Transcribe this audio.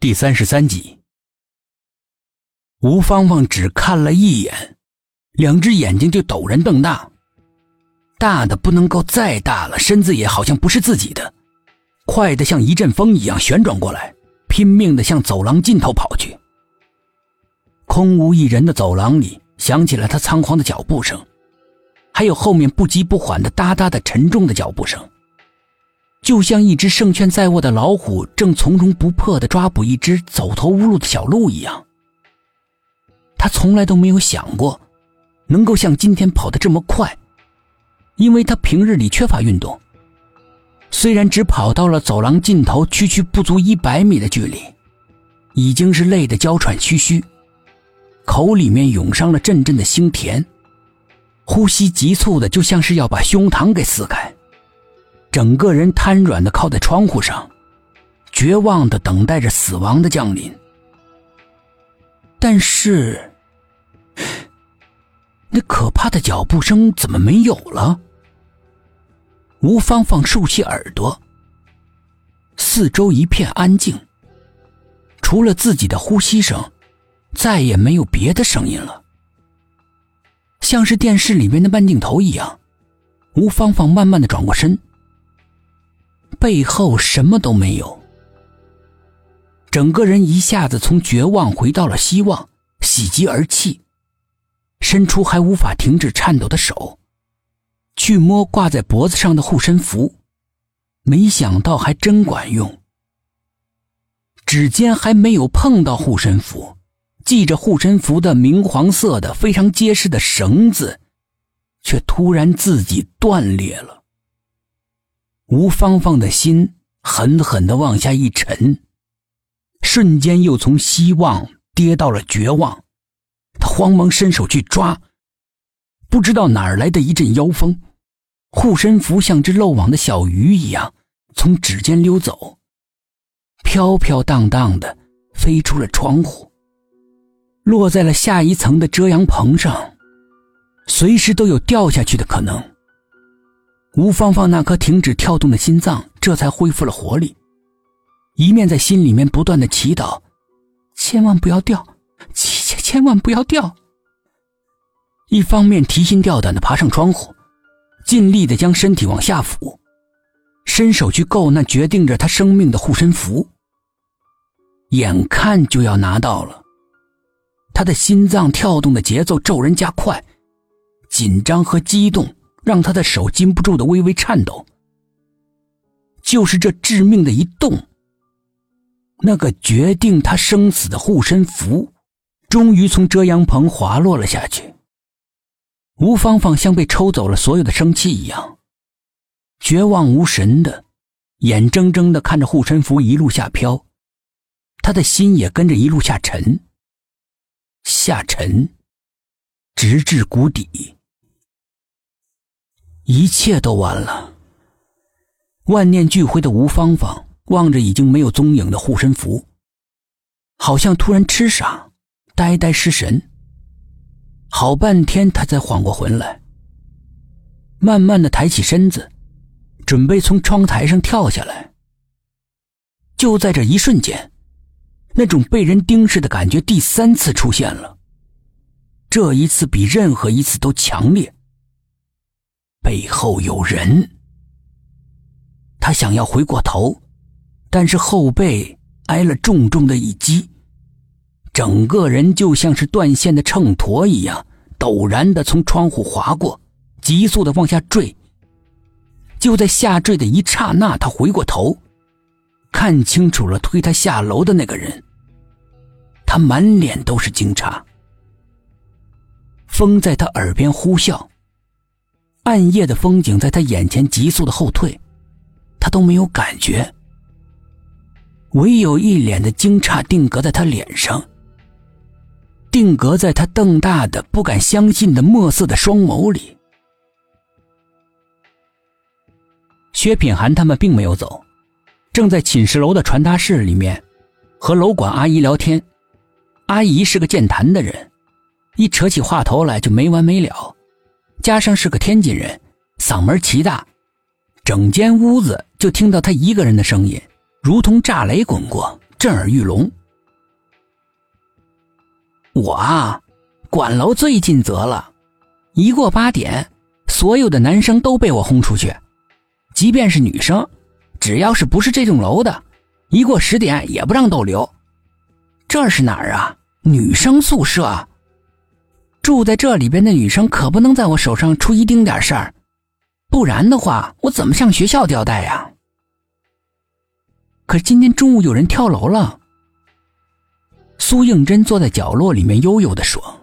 第三十三集，吴芳芳只看了一眼，两只眼睛就陡然瞪大，大的不能够再大了，身子也好像不是自己的，快的像一阵风一样旋转过来，拼命的向走廊尽头跑去。空无一人的走廊里，响起了他仓皇的脚步声，还有后面不急不缓的哒哒的沉重的脚步声。就像一只胜券在握的老虎正从容不迫地抓捕一只走投无路的小鹿一样，他从来都没有想过能够像今天跑得这么快，因为他平日里缺乏运动。虽然只跑到了走廊尽头，区区不足一百米的距离，已经是累得娇喘吁吁，口里面涌上了阵阵的腥甜，呼吸急促的就像是要把胸膛给撕开。整个人瘫软的靠在窗户上，绝望的等待着死亡的降临。但是，那可怕的脚步声怎么没有了？吴芳芳竖起耳朵，四周一片安静，除了自己的呼吸声，再也没有别的声音了。像是电视里面的慢镜头一样，吴芳芳慢慢的转过身。背后什么都没有，整个人一下子从绝望回到了希望，喜极而泣，伸出还无法停止颤抖的手，去摸挂在脖子上的护身符，没想到还真管用。指尖还没有碰到护身符，系着护身符的明黄色的非常结实的绳子，却突然自己断裂了。吴芳芳的心狠狠的往下一沉，瞬间又从希望跌到了绝望。她慌忙伸手去抓，不知道哪儿来的一阵妖风，护身符像只漏网的小鱼一样从指尖溜走，飘飘荡荡的飞出了窗户，落在了下一层的遮阳棚上，随时都有掉下去的可能。吴芳芳那颗停止跳动的心脏这才恢复了活力，一面在心里面不断的祈祷：“千万不要掉，千千千万不要掉。”一方面提心吊胆的爬上窗户，尽力的将身体往下俯，伸手去够那决定着他生命的护身符。眼看就要拿到了，他的心脏跳动的节奏骤然加快，紧张和激动。让他的手禁不住的微微颤抖。就是这致命的一动，那个决定他生死的护身符，终于从遮阳棚滑落了下去。吴芳芳像被抽走了所有的生气一样，绝望无神的，眼睁睁的看着护身符一路下飘，他的心也跟着一路下沉，下沉，直至谷底。一切都完了。万念俱灰的吴芳芳望着已经没有踪影的护身符，好像突然痴傻、呆呆失神。好半天，他才缓过魂来，慢慢的抬起身子，准备从窗台上跳下来。就在这一瞬间，那种被人盯视的感觉第三次出现了，这一次比任何一次都强烈。背后有人，他想要回过头，但是后背挨了重重的一击，整个人就像是断线的秤砣一样，陡然的从窗户滑过，急速的往下坠。就在下坠的一刹那，他回过头，看清楚了推他下楼的那个人，他满脸都是惊诧，风在他耳边呼啸。暗夜的风景在他眼前急速的后退，他都没有感觉，唯有一脸的惊诧定格在他脸上，定格在他瞪大的不敢相信的墨色的双眸里。薛品涵他们并没有走，正在寝室楼的传达室里面和楼管阿姨聊天。阿姨是个健谈的人，一扯起话头来就没完没了。加上是个天津人，嗓门奇大，整间屋子就听到他一个人的声音，如同炸雷滚过，震耳欲聋。我啊，管楼最尽责了，一过八点，所有的男生都被我轰出去，即便是女生，只要是不是这栋楼的，一过十点也不让逗留。这是哪儿啊？女生宿舍。住在这里边的女生可不能在我手上出一丁点事儿，不然的话，我怎么向学校交代呀？可是今天中午有人跳楼了。苏应真坐在角落里面，悠悠的说。